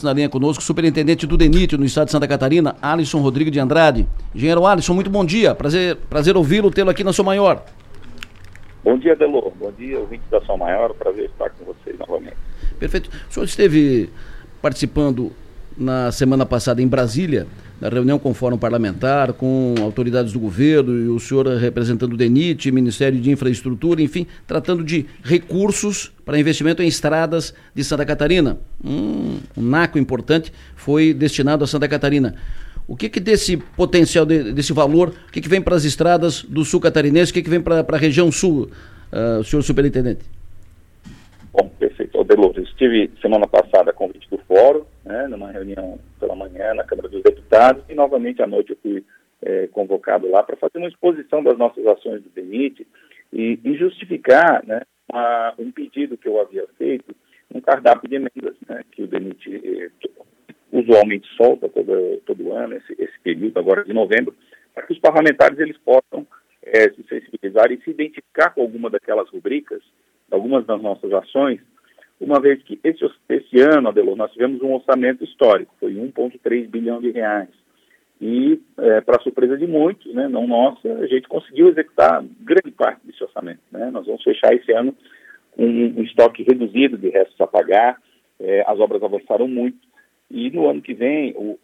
Na linha conosco, superintendente do DENIT no estado de Santa Catarina, Alisson Rodrigues de Andrade. Engenheiro Alisson, muito bom dia. Prazer, prazer ouvi-lo, tê-lo aqui na Sua Maior. Bom dia, Delor. Bom dia, ouvinte da Sua Maior. Prazer estar com vocês novamente. Perfeito. O senhor esteve participando na semana passada em Brasília na reunião com o Fórum Parlamentar, com autoridades do governo e o senhor representando o DENIT, Ministério de Infraestrutura, enfim, tratando de recursos para investimento em estradas de Santa Catarina. Um, um naco importante foi destinado a Santa Catarina. O que, que desse potencial, de, desse valor, o que, que vem para as estradas do sul catarinense, o que, que vem para a região sul, uh, senhor superintendente? Bom, perfeito. Delores, estive semana passada a convite do fórum, numa reunião pela manhã na Câmara dos Deputados, e novamente à noite eu fui é, convocado lá para fazer uma exposição das nossas ações do DENIT e, e justificar né, uma, um pedido que eu havia feito, um cardápio de emendas né, que o DENIT é, usualmente solta todo, todo ano, esse, esse, período agora de novembro, para que os parlamentares eles possam é, se sensibilizar e se identificar com alguma daquelas rubricas, algumas das nossas ações, uma vez que esse, esse ano, Adelor, nós tivemos um orçamento histórico, foi 1,3 bilhão de reais. E, é, para surpresa de muitos, né, não nossa, a gente conseguiu executar grande parte desse orçamento. Né? Nós vamos fechar esse ano com um, um estoque reduzido de restos a pagar, é, as obras avançaram muito, e no ano que vem, o,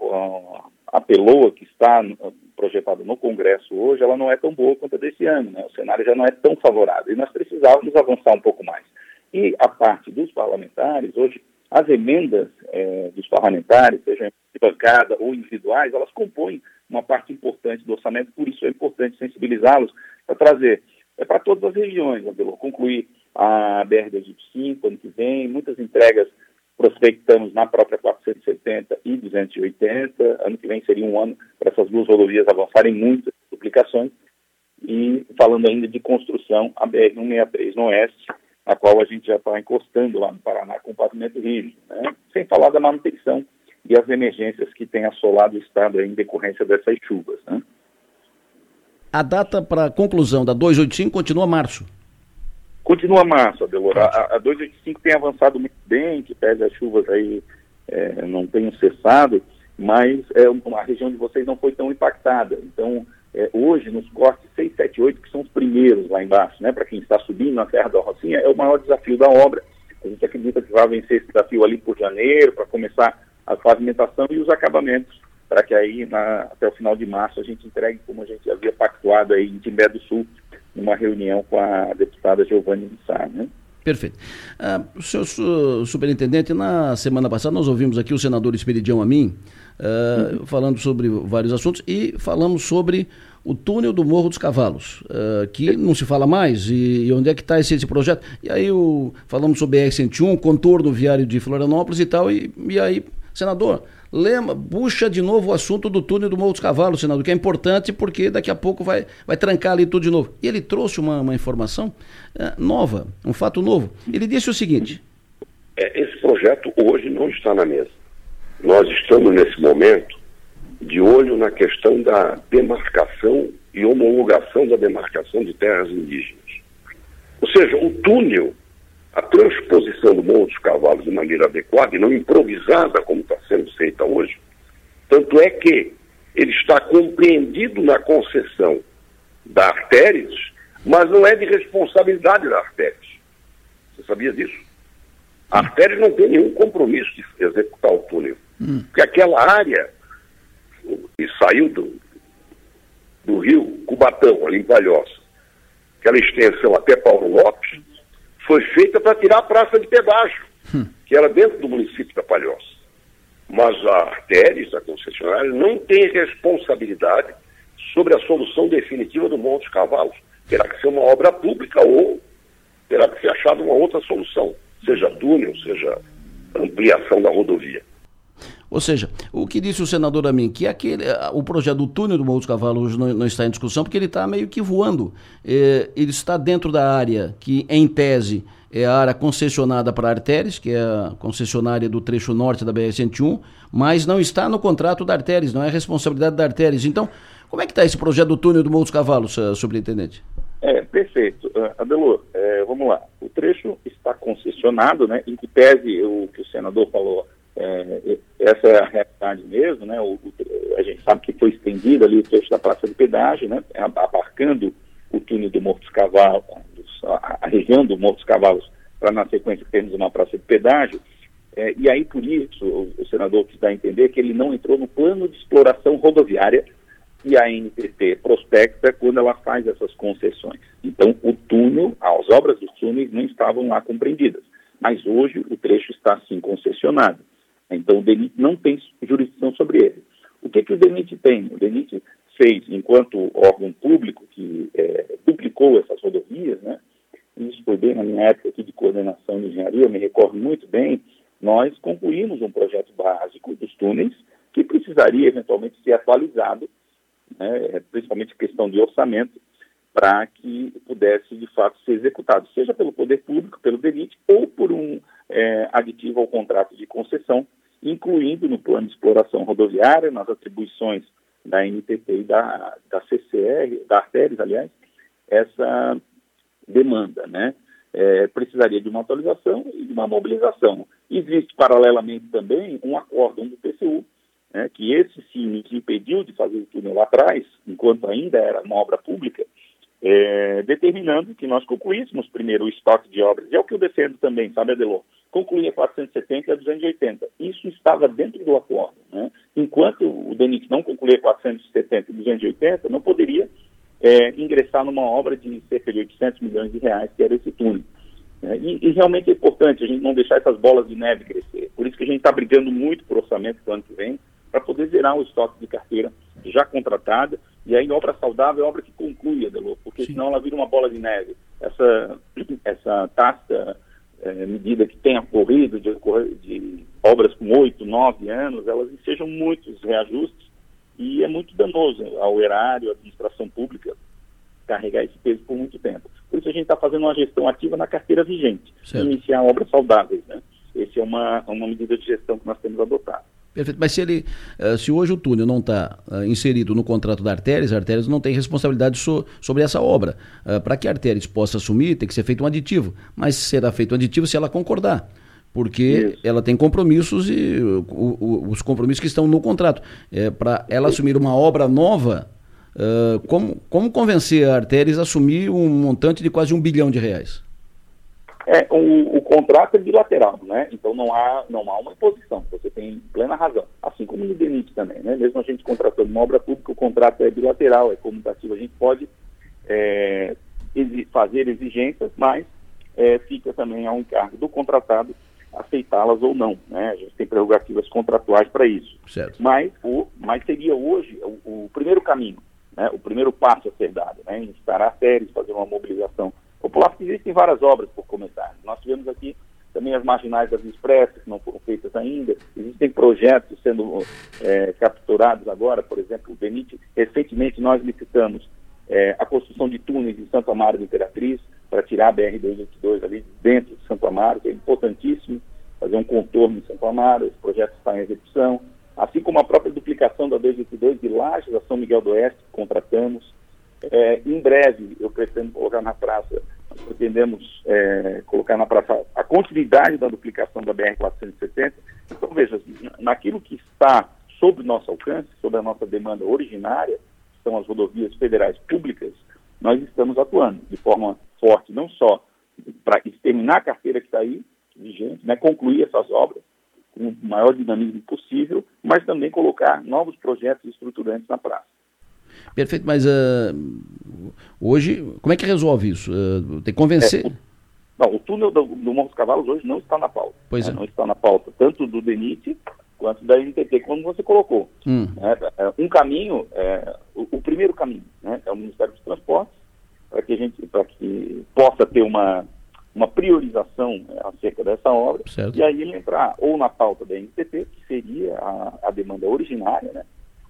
a, a PELOA, que está projetada no Congresso hoje, ela não é tão boa quanto a desse ano, né? o cenário já não é tão favorável, e nós precisávamos avançar um pouco mais. E a parte dos parlamentares, hoje, as emendas é, dos parlamentares, sejam de bancada ou individuais, elas compõem uma parte importante do orçamento, por isso é importante sensibilizá-los para trazer é para todas as regiões, Abelô, concluir a BR-205 ano que vem, muitas entregas prospectamos na própria 470 e 280, ano que vem seria um ano para essas duas rodovias avançarem muitas duplicações, e falando ainda de construção, a BR-163 no Oeste, a qual a gente já está encostando lá no Paraná com pavimento rígido, né? sem falar da manutenção e as emergências que tem assolado o estado em decorrência dessas chuvas. Né? A data para conclusão da 285 continua março? Continua março, Adelora. A, a 285 tem avançado muito bem, que pese as chuvas aí é, não tenham cessado, mas é, a região de vocês não foi tão impactada. Então, é, hoje, nos cortes 6, 7, 8, que são os primeiros lá embaixo, né, para quem está subindo na Serra da Rocinha, é o maior desafio da obra. A gente acredita que vai vencer esse desafio ali por janeiro, para começar a pavimentação e os acabamentos, para que aí, na, até o final de março, a gente entregue, como a gente havia pactuado aí em Timbé do Sul, numa reunião com a deputada Giovanni Bissar, né? Perfeito. Ah, senhor superintendente, na semana passada nós ouvimos aqui o senador Esperidião Amin uh, uhum. falando sobre vários assuntos e falamos sobre o túnel do Morro dos Cavalos, uh, que não se fala mais, e, e onde é que está esse, esse, projeto? E aí o, falamos sobre a BR-101, contorno viário de Florianópolis e tal, e, e aí, senador, lembra, puxa de novo o assunto do túnel do Morro dos Cavalos, senador, que é importante porque daqui a pouco vai, vai trancar ali tudo de novo. E ele trouxe uma, uma informação uh, nova, um fato novo. Ele disse o seguinte... É, esse projeto hoje não está na mesa. Nós estamos nesse momento de olho na questão da demarcação e homologação da demarcação de terras indígenas. Ou seja, o túnel, a transposição do Morro dos Cavalos de maneira adequada e não improvisada, como está sendo feita hoje, tanto é que ele está compreendido na concessão da Artérias, mas não é de responsabilidade da Artérias. Você sabia disso? A Artérias não tem nenhum compromisso de executar o túnel. Hum. Porque aquela área que saiu do, do rio Cubatão, ali em Palhoça, aquela extensão até Paulo Lopes, foi feita para tirar a praça de pedágio, hum. que era dentro do município da Palhoça. Mas a Artéris, a concessionária, não tem responsabilidade sobre a solução definitiva do Monte Cavalos. Terá que ser uma obra pública ou terá que ser achada uma outra solução, seja túnel, seja ampliação da rodovia. Ou seja, o que disse o senador a mim, que aquele, o projeto do túnel do Morro dos Cavalos não, não está em discussão, porque ele está meio que voando. É, ele está dentro da área que, em tese, é a área concessionada para a Artéres, que é a concessionária do trecho norte da BR-101, mas não está no contrato da Artéres, não é responsabilidade da Artéres. Então, como é que está esse projeto do túnel do Morro dos Cavalos, uh, superintendente? É, perfeito. Uh, Adelor, é, vamos lá. O trecho está concessionado, né, em que pese o que o senador falou é, essa é a realidade mesmo, né? O, a gente sabe que foi estendido ali o trecho da Praça de Pedágio, né? Abarcando o túnel do Morro dos Cavalos, a, a região do Morro dos Cavalos, para na sequência termos uma praça de pedágio. É, e aí, por isso, o, o senador quis dar a entender que ele não entrou no plano de exploração rodoviária e a NTT prospecta quando ela faz essas concessões. Então, o túnel, as obras dos túneis não estavam lá compreendidas, mas hoje o trecho está sim concessionado. Então, o DENIT não tem jurisdição sobre ele. O que, que o DENIT tem? O DENIT fez, enquanto órgão público que é, duplicou essas rodovias, né? isso foi bem na minha época aqui de coordenação de engenharia, eu me recordo muito bem, nós concluímos um projeto básico dos túneis que precisaria eventualmente ser atualizado, né, principalmente questão de orçamento, para que pudesse de fato ser executado, seja pelo poder público, pelo DENIT, ou por um é, aditivo ao contrato de concessão, incluindo no plano de exploração rodoviária, nas atribuições da NTT e da, da CCR, da Artéries, aliás, essa demanda, né? É, precisaria de uma atualização e de uma mobilização. Existe, paralelamente, também um acórdão do PCU, né, que esse sim nos impediu de fazer o túnel lá atrás, enquanto ainda era uma obra pública, é, determinando que nós concluíssemos primeiro o estoque de obras. E é o que eu defendo também, sabe, Adelor? Concluir a 470 e a 280. Isso estava dentro do acordo. Né? Enquanto o DENIT não concluía 470 e 280, não poderia é, ingressar numa obra de cerca de 800 milhões de reais, que era esse túnel. É, e, e, realmente é importante a gente não deixar essas bolas de neve crescer. Por isso que a gente está brigando muito por orçamento do ano que vem, para poder zerar o estoque de carteira já contratada. E aí, obra saudável é obra que conclui, Adelô, porque Sim. senão ela vira uma bola de neve. Essa, essa taxa é, medida que tenha ocorrido de, de obras com oito, nove anos, elas sejam muitos reajustes e é muito danoso ao erário, à administração pública, carregar esse peso por muito tempo. Por isso a gente está fazendo uma gestão ativa na carteira vigente, certo. iniciar obras saudáveis. Né? Essa é uma, uma medida de gestão que nós temos adotado. Perfeito. Mas se ele, eh, se hoje o túnel não está uh, inserido no contrato da Artéries, a Artéries não tem responsabilidade so, sobre essa obra. Uh, Para que a Artéries possa assumir, tem que ser feito um aditivo. Mas será feito um aditivo se ela concordar. Porque Isso. ela tem compromissos e o, o, os compromissos que estão no contrato. É, Para ela assumir uma obra nova, uh, como, como convencer a Artéries a assumir um montante de quase um bilhão de reais? É, o, o, contrato é bilateral, né? Então não há, não há uma imposição, você tem plena razão. Assim como no DENIT também, né? Mesmo a gente contratando uma obra pública, o contrato é bilateral, é comutativo, a gente pode é, exi fazer exigências, mas é, fica também ao encargo do contratado aceitá-las ou não, né? A gente tem prerrogativas contratuais para isso. Certo. Mas, o, mas seria hoje o, o primeiro caminho, né? o primeiro passo a ser dado, né? Instalar séries, fazer uma mobilização popular, porque existem várias obras por começar. Nós tivemos aqui também as marginais das expressas, que não foram feitas ainda. Existem projetos sendo é, capturados agora, por exemplo, o Benite. Recentemente nós licitamos é, a construção de túneis em Santo Amaro de Imperatriz, para tirar a BR-282 ali dentro de Santo Amaro, que é importantíssimo, fazer um contorno em Santo Amaro, esse projeto está em execução, assim como a própria duplicação da 282 de Lages a São Miguel do Oeste, que contratamos, é, em breve, eu pretendo colocar na praça, pretendemos é, colocar na praça a continuidade da duplicação da BR-470. Então, veja, naquilo que está sob nosso alcance, sob a nossa demanda originária, são as rodovias federais públicas, nós estamos atuando de forma forte, não só para exterminar a carteira que está aí, vigente, né, concluir essas obras com o maior dinamismo possível, mas também colocar novos projetos estruturantes na praça. Perfeito, mas uh, hoje, como é que resolve isso? Uh, tem que convencer. É, o, não, o túnel do, do Morro dos Cavalos hoje não está na pauta. Pois né? é. Não está na pauta, tanto do DENIT quanto da NTT, como você colocou. Hum. Né? É, um caminho, é, o, o, primeiro caminho, né? é o Ministério dos Transportes, para que a gente, para que possa ter uma, uma priorização né, acerca dessa obra, certo. e aí ele entrar ou na pauta da NTT, que seria a, a demanda originária, né?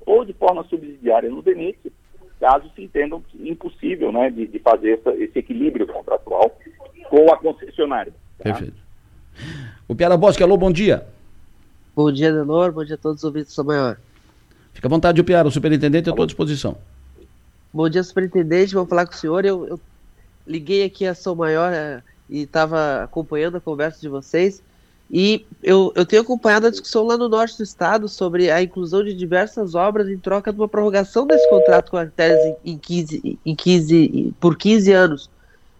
Ou de forma subsidiária no DENIT, caso se entendam impossível né, de, de fazer essa, esse equilíbrio contratual com a concessionária. Tá? Perfeito. O Piara Bosque, alô, bom dia. Bom dia, Denor, bom dia a todos os ouvintes do São Maior. Fica à vontade, o Piara, o superintendente, à tua disposição. Bom dia, superintendente, vou falar com o senhor. Eu, eu liguei aqui a São Maior é, e estava acompanhando a conversa de vocês E eu, eu tenho acompanhado a discussão lá no norte do estado sobre a inclusão de diversas obras em troca de uma prorrogação desse contrato com a Artésia em 15, em 15, por 15 anos.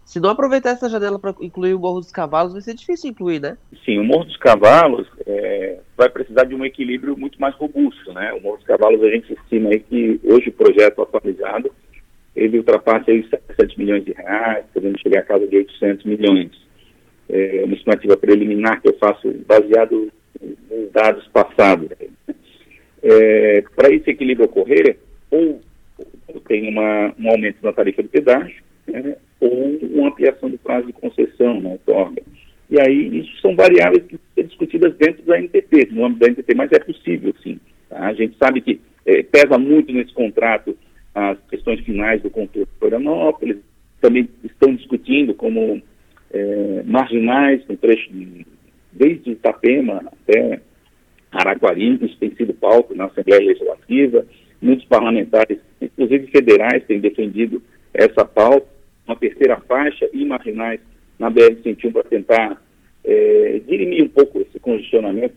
Se não aproveitar essa janela para incluir o Morro dos Cavalos, vai ser difícil incluir, né? Sim, o Morro dos Cavalos é, vai precisar de um equilíbrio muito mais robusto, né? O Morro dos Cavalos, a gente estima aí que hoje o projeto atualizado, ele ultrapassa aí 700 milhões de reais, podendo chegar a casa de 800 milhões. É uma estimativa preliminar que eu faço baseado nos dados passados. É, para esse equilíbrio ocorrer, ou tem uma, um aumento na tarifa de pedágio, né, ou uma ampliação do prazo de concessão na outorga. E aí, isso são variáveis que são discutidas dentro da NTT, no âmbito da NTT, mas é possível, sim. Tá? A gente sabe que é, pesa muito nesse contrato as questões finais do contorno de Florianópolis, também estão discutindo como é, marginais, com trecho de, desde Itapema até Araquari, isso tem sido palco na Assembleia Legislativa, muitos parlamentares, inclusive federais, têm defendido essa pauta uma terceira faixa e marginais na BR-101 para tentar é, dirimir um pouco esse congestionamento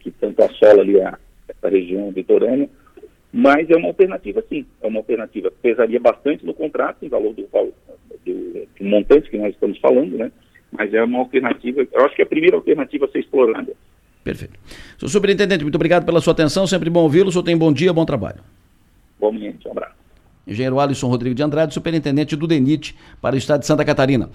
que tanto assola ali a, essa região litorânea, mas é uma alternativa sim, é uma alternativa. Pesaria bastante no contrato, em valor do, do, montante que nós estamos falando, né? mas é uma alternativa, eu acho que é a primeira alternativa a ser explorada. Perfeito. Senhor superintendente, muito obrigado pela sua atenção, sempre bom ouvi-lo, o senhor tem bom dia, bom trabalho. Bom dia, um abraço. Engenheiro Alisson Rodrigo de Andrade, superintendente do DENIT para o estado de Santa Catarina.